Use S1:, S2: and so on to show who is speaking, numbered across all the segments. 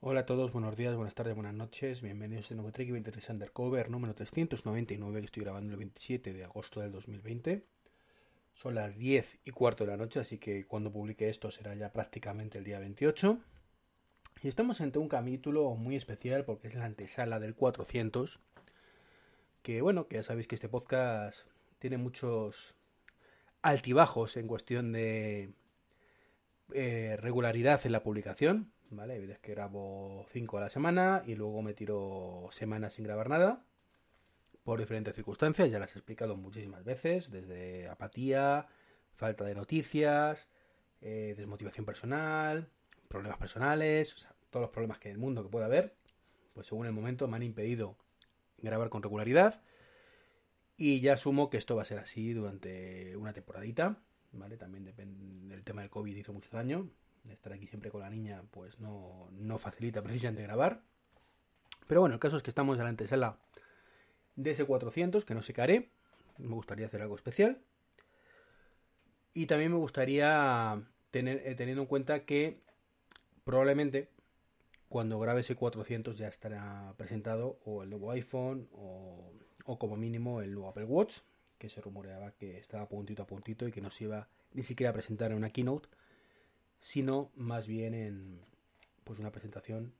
S1: Hola a todos, buenos días, buenas tardes, buenas noches. Bienvenidos a este nuevo Trek 23 Undercover número 399 que estoy grabando el 27 de agosto del 2020. Son las 10 y cuarto de la noche, así que cuando publique esto será ya prácticamente el día 28. Y estamos ante un capítulo muy especial porque es la antesala del 400. Que bueno, que ya sabéis que este podcast tiene muchos altibajos en cuestión de eh, regularidad en la publicación ¿vale? Veces que grabo 5 a la semana y luego me tiro semanas sin grabar nada por diferentes circunstancias, ya las he explicado muchísimas veces, desde apatía, falta de noticias, eh, desmotivación personal, problemas personales, todos los problemas que en el mundo que pueda haber, pues según el momento me han impedido grabar con regularidad y ya asumo que esto va a ser así durante una temporadita, ¿vale? También depende del tema del COVID hizo mucho daño, estar aquí siempre con la niña, pues no, no facilita precisamente grabar. Pero bueno, el caso es que estamos en la antesala de ese 400, que no sé qué haré. Me gustaría hacer algo especial. Y también me gustaría tener, eh, teniendo en cuenta que probablemente cuando grabe ese 400 ya estará presentado o el nuevo iPhone o, o, como mínimo el nuevo Apple Watch, que se rumoreaba que estaba puntito a puntito y que no se iba ni siquiera a presentar en una keynote, sino más bien en pues una presentación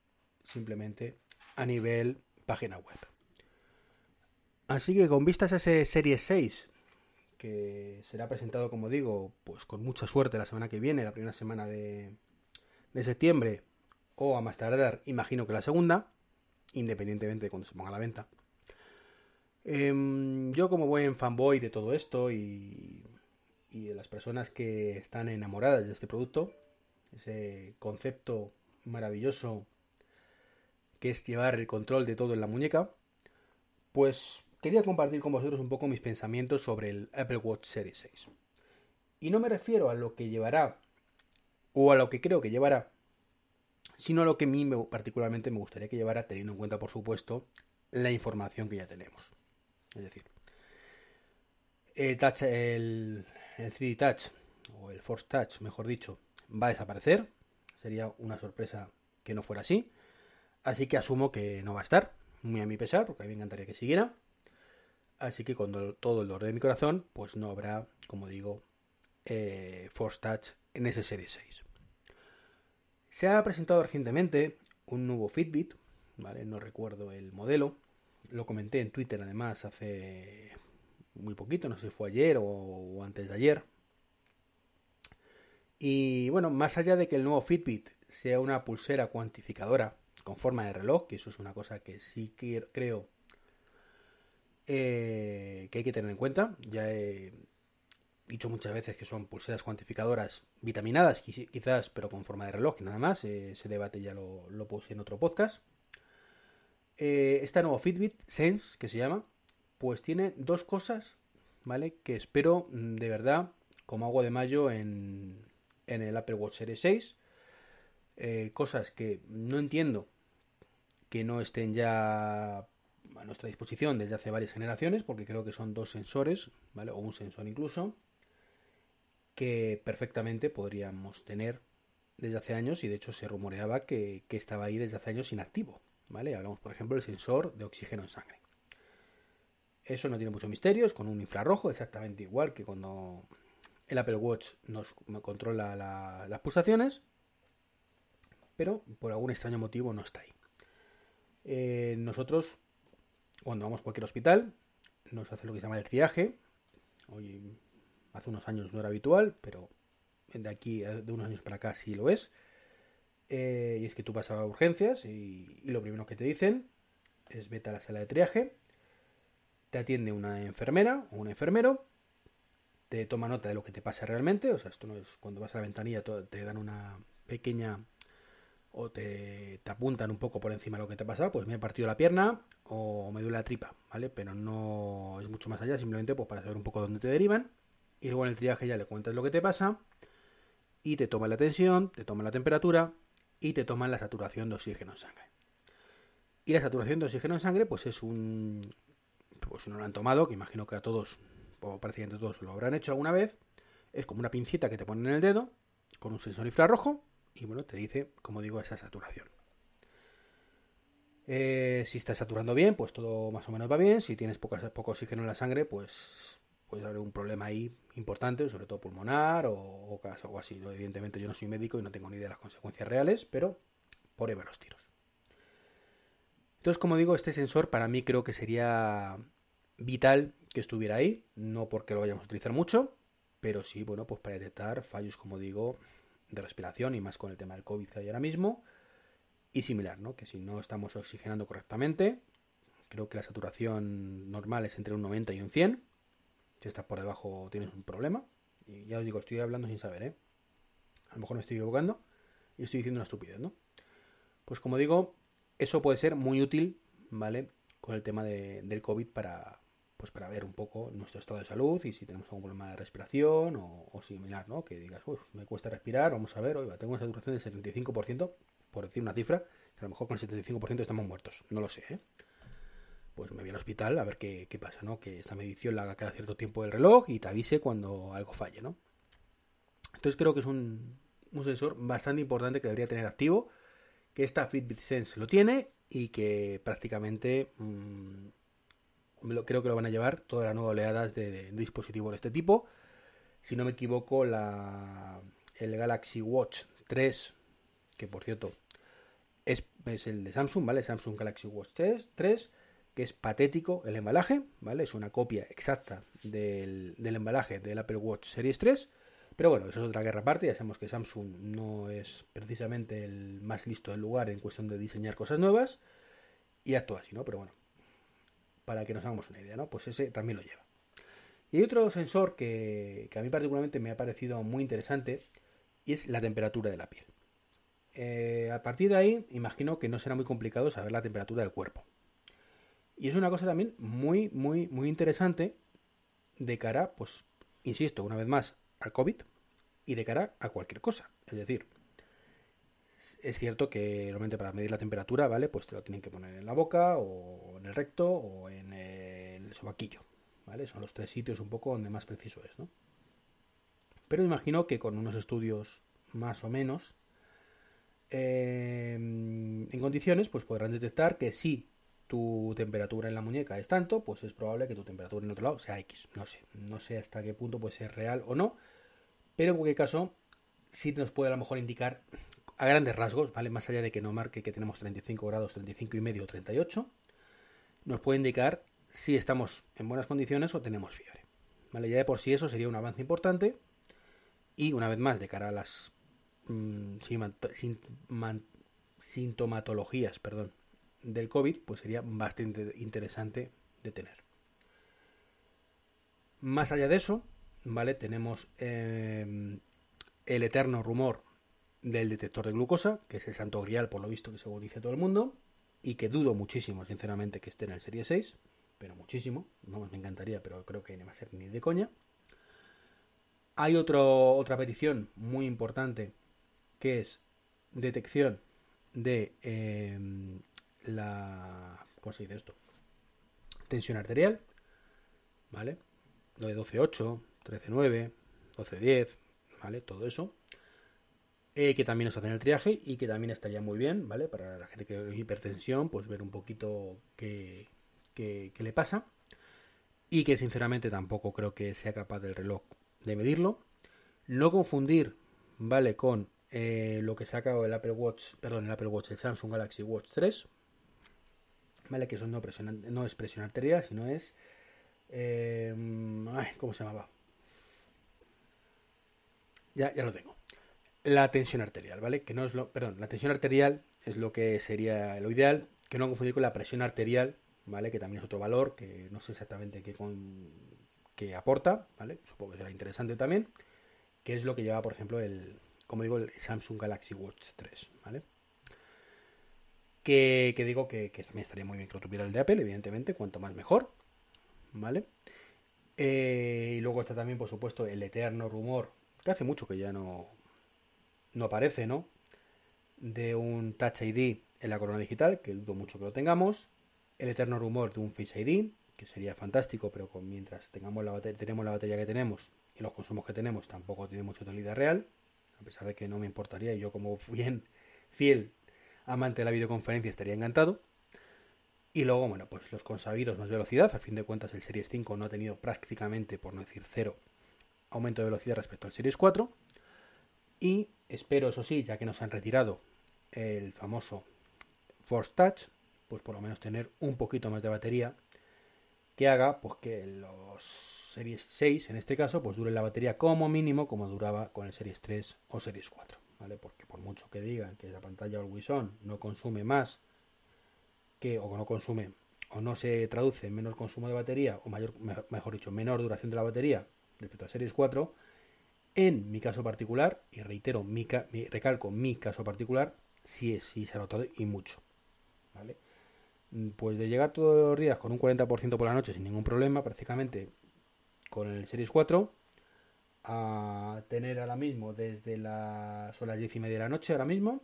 S1: simplemente a nivel página web. Así que con vistas a ese Series 6, que será presentado, como digo, pues con mucha suerte la semana que viene, la primera semana de, de septiembre, o a más tardar, imagino que la segunda, independientemente de cuando se ponga a la venta. Eh, yo como buen fanboy de todo esto y, y de las personas que están enamoradas de este producto, ese concepto maravilloso que es llevar el control de todo en la muñeca, pues quería compartir con vosotros un poco mis pensamientos sobre el Apple Watch Series 6. Y no me refiero a lo que llevará o a lo que creo que llevará, sino a lo que a mí particularmente me gustaría que llevara, teniendo en cuenta, por supuesto, la información que ya tenemos. Es decir, el, touch, el, el 3D Touch, o el Force Touch, mejor dicho, va a desaparecer. Sería una sorpresa que no fuera así. Así que asumo que no va a estar. Muy a mi pesar, porque a mí me encantaría que siguiera. Así que con todo el dolor de mi corazón, pues no habrá, como digo, eh, Force Touch en ese Serie 6. Se ha presentado recientemente un nuevo Fitbit, ¿vale? No recuerdo el modelo. Lo comenté en Twitter además hace muy poquito, no sé si fue ayer o antes de ayer, y bueno, más allá de que el nuevo Fitbit sea una pulsera cuantificadora con forma de reloj, que eso es una cosa que sí creo eh, que hay que tener en cuenta. Ya he dicho muchas veces que son pulseras cuantificadoras vitaminadas, quizás, pero con forma de reloj, nada más. Eh, ese debate ya lo, lo, puse en otro podcast. Eh, este nuevo Fitbit Sense, que se llama, pues tiene dos cosas, ¿vale? Que espero mm, de verdad, como agua de mayo en, en el Apple Watch Series 6. Eh, cosas que no entiendo que no estén ya a nuestra disposición desde hace varias generaciones, porque creo que son dos sensores. O un sensor incluso, que perfectamente podríamos tener desde hace años y de hecho se rumoreaba que, que estaba ahí desde hace años inactivo, ¿vale? Hablamos, por ejemplo, del sensor de oxígeno en sangre. Eso no tiene mucho misterio, es con un infrarrojo, exactamente igual que cuando el Apple Watch nos controla la, las pulsaciones, pero por algún extraño motivo no está ahí. Eh, nosotros, cuando vamos a cualquier hospital, nos hace lo que se llama el triaje. Hoy, hace unos años no era habitual, pero de aquí, de unos años para acá sí lo es. Eh, y es que tú pasas a urgencias y, y, lo primero que te dicen es vete a la sala de triaje, te atiende una enfermera o un enfermero te toma nota de lo que te pasa realmente, o sea, esto no es cuando vas a la ventanilla te dan una pequeña o te, apuntan un poco por encima de lo que te ha pasado, pues me he partido la pierna o me duele la tripa, ¿vale? Pero no es mucho más allá, simplemente pues para saber un poco dónde te derivan. Y luego en el triaje ya le cuentas lo que te pasa y te toman la tensión, te toman la temperatura y te toman la saturación de oxígeno en sangre. Y la saturación de oxígeno en sangre pues es un... Pues no lo han tomado, que imagino que a todos o prácticamente todos lo habrán hecho alguna vez, es como una pincita que te ponen en el dedo con un sensor infrarrojo y bueno, te dice, como digo, esa saturación. Eh, si estás saturando bien, pues todo más o menos va bien. Si tienes poco, oxígeno en la sangre, pues puede haber un problema ahí importante, sobre todo pulmonar o, o algo así. Evidentemente yo no soy médico y no tengo ni idea de las consecuencias reales, pero por ahí los tiros. Entonces, como digo, este sensor para mí creo que sería vital estuviera ahí, no porque lo vayamos a utilizar mucho, pero sí, bueno, pues para detectar fallos, como digo, de respiración y más con el tema del COVID que hay ahora mismo y similar, ¿no? Que si no estamos oxigenando correctamente, creo que la saturación normal es entre un 90 y un 100. Si estás por debajo tienes un problema. Y ya os digo, estoy hablando sin saber, ¿eh? A lo mejor me estoy equivocando y estoy diciendo una estupidez, ¿no? Pues como digo, eso puede ser muy útil, ¿vale? Con el tema del COVID para, pues para ver un poco nuestro estado de salud y si tenemos algún problema de respiración o, similar, ¿no? Que digas, uff, me cuesta respirar, vamos a ver, oiga, tengo una saturación del 75%, por decir una cifra, que a lo mejor con el 75% estamos muertos, no lo sé, ¿eh? Pues me voy al hospital a ver qué, qué, pasa, ¿no? Que esta medición la haga cada cierto tiempo el reloj y te avise cuando algo falle, ¿no? Entonces creo que es un, un sensor bastante importante que debería tener activo que esta Fitbit Sense lo tiene y que prácticamente mmm, creo que lo van a llevar todas las nuevas oleadas de, dispositivos de este tipo. Si no me equivoco, la, el Galaxy Watch 3, que por cierto es, es, el de Samsung, ¿vale? Samsung Galaxy Watch 3, 3, que es patético el embalaje, ¿vale? Es una copia exacta del, del embalaje del Apple Watch Series 3 pero bueno, eso es otra guerra aparte. Ya sabemos que Samsung no es precisamente el más listo del lugar en cuestión de diseñar cosas nuevas. Y actúa así, ¿no? Pero bueno, para que nos hagamos una idea, ¿no? Pues ese también lo lleva. Y hay otro sensor que, a mí particularmente me ha parecido muy interesante y es la temperatura de la piel. Eh, a partir de ahí, imagino que no será muy complicado saber la temperatura del cuerpo. Y es una cosa también muy, muy, muy interesante de cara, pues, insisto, una vez más, al COVID y de cara a cualquier cosa. Es decir, es cierto que normalmente para medir la temperatura, ¿vale? Pues te lo tienen que poner en la boca o en el recto o en el sobaquillo, ¿vale? Son los tres sitios un poco donde más preciso es, ¿no? Pero imagino que con unos estudios más o menos eh, en condiciones, pues podrán detectar que si tu temperatura en la muñeca es tanto, pues es probable que tu temperatura en otro lado sea X. No sé, no sé hasta qué punto puede ser real o no, pero en cualquier caso sí nos puede a lo mejor indicar a grandes rasgos, ¿vale? Más allá de que no marque que tenemos 35 grados, 35 y medio o 38, nos puede indicar si estamos en buenas condiciones o tenemos fiebre. ¿Vale? Ya de por sí eso sería un avance importante y una vez más de cara a las mmm, sintomatologías, perdón, del COVID, pues sería bastante interesante de tener. Más allá de eso, ¿vale? Tenemos em, el eterno rumor del detector de glucosa, que es el santo grial por lo visto que según dice todo el mundo, y que dudo muchísimo, sinceramente, que esté en el Serie 6, pero muchísimo, vamos, me encantaría, pero creo que no va a ser ni de coña. Hay otro, otra petición muy importante, que es detección de em, la... ¿Cómo se dice esto? Tensión arterial, ¿vale? Lo de 12.8, 13.9, 12.10, ¿vale? Todo eso. Eh, que también nos hacen el triaje y que también estaría muy bien, ¿vale? Para la gente que tiene hipertensión, pues ver un poquito qué, qué, le pasa. Y que sinceramente tampoco creo que sea capaz del reloj de medirlo. No confundir, ¿vale? Con eh, lo que saca el Apple Watch, perdón, el Apple Watch, el Samsung Galaxy Watch 3, ¿vale? Que eso no, es presión arterial, sino es... Eh, ¿Cómo se llamaba? Ya, ya lo tengo. La tensión arterial, ¿vale? Que no es lo... Perdón, la tensión arterial es lo que sería lo ideal, que no confundir con la presión arterial, ¿vale? Que también es otro valor, que no sé exactamente qué, con, qué aporta, ¿vale? Supongo que será interesante también, que es lo que lleva, por ejemplo, el, como digo, el Samsung Galaxy Watch 3, ¿vale? Que, digo que, también estaría muy bien que lo tuviera el de Apple, evidentemente, cuanto más mejor. ¿Vale? Eh, y luego está también, por supuesto, el eterno rumor, que hace mucho que ya no, no aparece, ¿no? De un Touch ID en la corona digital, que dudo mucho que lo tengamos. El eterno rumor de un Face ID, que sería fantástico, pero mientras tengamos la tenemos la batería que tenemos y los consumos que tenemos, tampoco tiene mucha utilidad real. A pesar de que no me importaría, yo como bien fiel amante de la videoconferencia estaría encantado. Y luego, bueno, pues los consabidos más velocidad. A fin de cuentas, el Series 5 no ha tenido prácticamente, por no decir cero, aumento de velocidad respecto al Series 4. Y espero, eso sí, ya que nos han retirado el famoso Force Touch, pues por lo menos tener un poquito más de batería que haga pues que los Series 6 en este caso pues dure la batería como mínimo como duraba con el Series 3 o Series 4, ¿vale? Porque por mucho que digan que la pantalla Always On no consume más que o no consume o no se traduce en menos consumo de batería o mayor mejor dicho, menor duración de la batería respecto a Series 4, en mi caso particular, y reitero, mi, recalco mi caso particular, sí, es, sí se ha notado y mucho. ¿vale? Mm, pues de llegar todos los días con un 40% por la noche sin ningún problema, prácticamente con el Series 4, a tener ahora mismo desde las, son las 10 y media de la noche ahora mismo,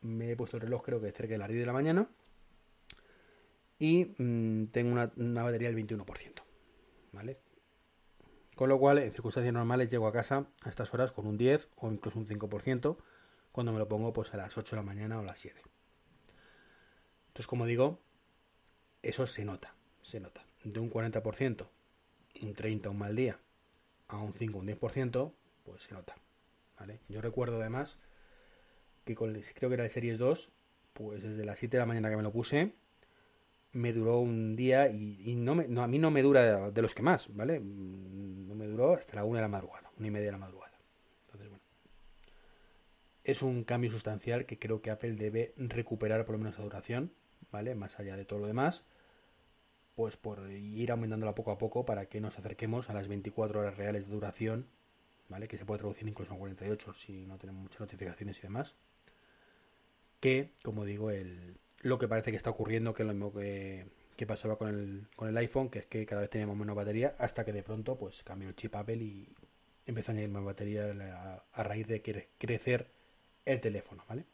S1: me he puesto el reloj creo que cerca de las 10 de la mañana, y mm, tengo una, una, batería del 21%, ¿vale? Con lo cual, en circunstancias normales llego a casa a estas horas con un 10 o incluso un 5%, cuando me lo pongo pues a las 8 de la mañana o a las 7. Entonces, como digo, eso se nota, se nota. De un 40%, un 30 un mal día, a un 5 un 10%, pues se nota. ¿vale? Yo recuerdo además que con creo que era el Series 2, pues desde las 7 de la mañana que me lo puse, me duró un día y, no, me, no a mí no me dura de, los que más, ¿vale? Mm, no me duró hasta la 1 de la madrugada, una y media de la madrugada. Entonces, bueno. Es un cambio sustancial que creo que Apple debe recuperar por lo menos esa duración, ¿vale? Más allá de todo lo demás pues por ir aumentándola poco a poco para que nos acerquemos a las 24 horas reales de duración, ¿vale? Que se puede traducir incluso en 48 si no tenemos muchas notificaciones y demás. Que, como digo, el, lo que parece que está ocurriendo, que es lo mismo que, pasaba con el, con el iPhone, que es que cada vez teníamos menos batería, hasta que de pronto pues cambió el chip Apple y empezó a añadir más batería a, raíz de que crecer el teléfono, ¿vale?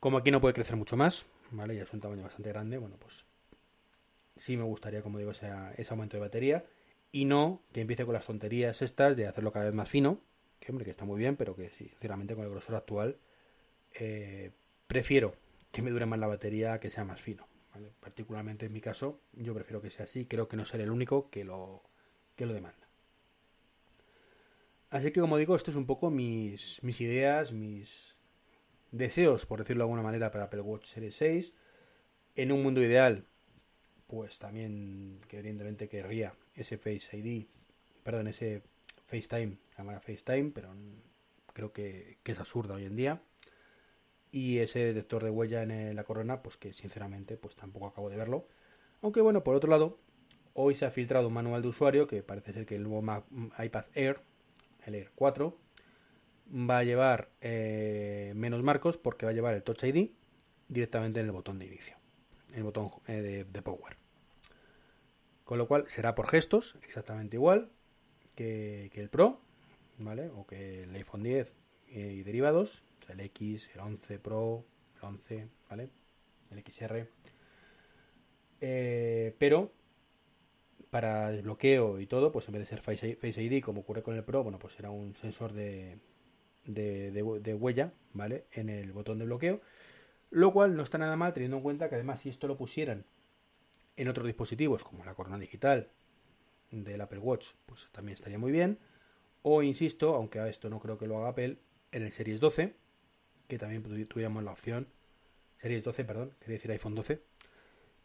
S1: Como aquí no puede crecer mucho más, ¿vale? Ya es un tamaño bastante grande, bueno, pues sí me gustaría, como digo, ese, ese aumento de batería. Y no que empiece con las tonterías estas de hacerlo cada vez más fino. Que hombre, que está muy bien, pero que sinceramente con el grosor actual eh, prefiero que me dure más la batería que sea más fino. Particularmente en mi caso, yo prefiero que sea así. Creo que no seré el único que lo, que lo demanda. Así que como digo, esto es un poco mis, mis ideas, mis deseos, por decirlo de alguna manera, para Apple Watch Series 6. En un mundo ideal, pues también que evidentemente querría ese Face ID, perdón, ese FaceTime, cámara FaceTime, pero creo que, es absurdo hoy en día. Y ese detector de huella en la corona, pues que sinceramente pues tampoco acabo de verlo. Aunque bueno, por otro lado, hoy se ha filtrado un manual de usuario que parece ser que el nuevo iPad Air, el Air 4, va a llevar eh, menos marcos porque va a llevar el Touch ID directamente en el botón de inicio, en el botón eh, de Power. Con lo cual será por gestos, exactamente igual que, el Pro, ¿vale? O que el iPhone 10 y derivados, el X, el 11 Pro, el 11, ¿vale? El XR. Eh, pero para desbloqueo y todo, pues en vez de ser Face, ID, como ocurre con el Pro, bueno, pues será un sensor de, de, de, huella, ¿vale? En el botón de bloqueo. Lo cual no está nada mal teniendo en cuenta que además si esto lo pusieran en otros dispositivos como la corona digital del Apple Watch, pues también estaría muy bien. O insisto, aunque a esto no creo que lo haga Apple, en el Series 12, que también tuviéramos la opción, Series 12, perdón, quería decir iPhone 12,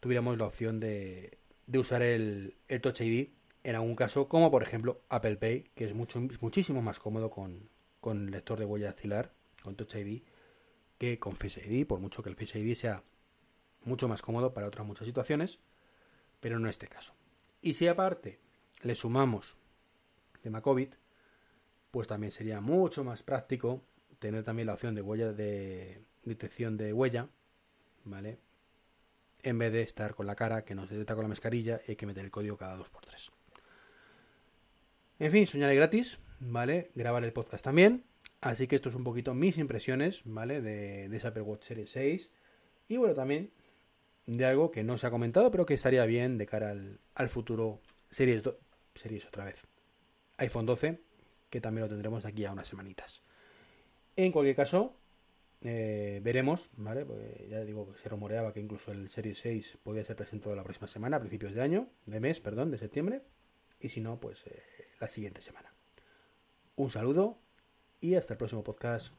S1: tuviéramos la opción de, de usar el, el, Touch ID en algún caso, como por ejemplo Apple Pay, que es mucho, muchísimo más cómodo con, con lector de huella dactilar, con Touch ID, que con Face ID, por mucho que el Face ID sea mucho más cómodo para otras muchas situaciones pero no este caso. Y si aparte le sumamos tema COVID, pues también sería mucho más práctico tener también la opción de huella de detección de huella, ¿vale? En vez de estar con la cara que nos detecta con la mascarilla y que meter el código cada 2x3. En fin, soñaré gratis, ¿vale? Grabar el podcast también. Así que esto es un poquito mis impresiones, ¿vale? De, de esa Apple Watch Series 6. Y bueno, también de algo que no se ha comentado, pero que estaría bien de cara al, futuro series, series otra vez. iPhone 12, que también lo tendremos aquí a unas semanitas. En cualquier caso, eh, veremos, ¿vale? Pues ya digo que se rumoreaba que incluso el Series 6 podía ser presentado la próxima semana, a principios de año, de mes, perdón, de septiembre. Y si no, pues eh, la siguiente semana. Un saludo y hasta el próximo podcast.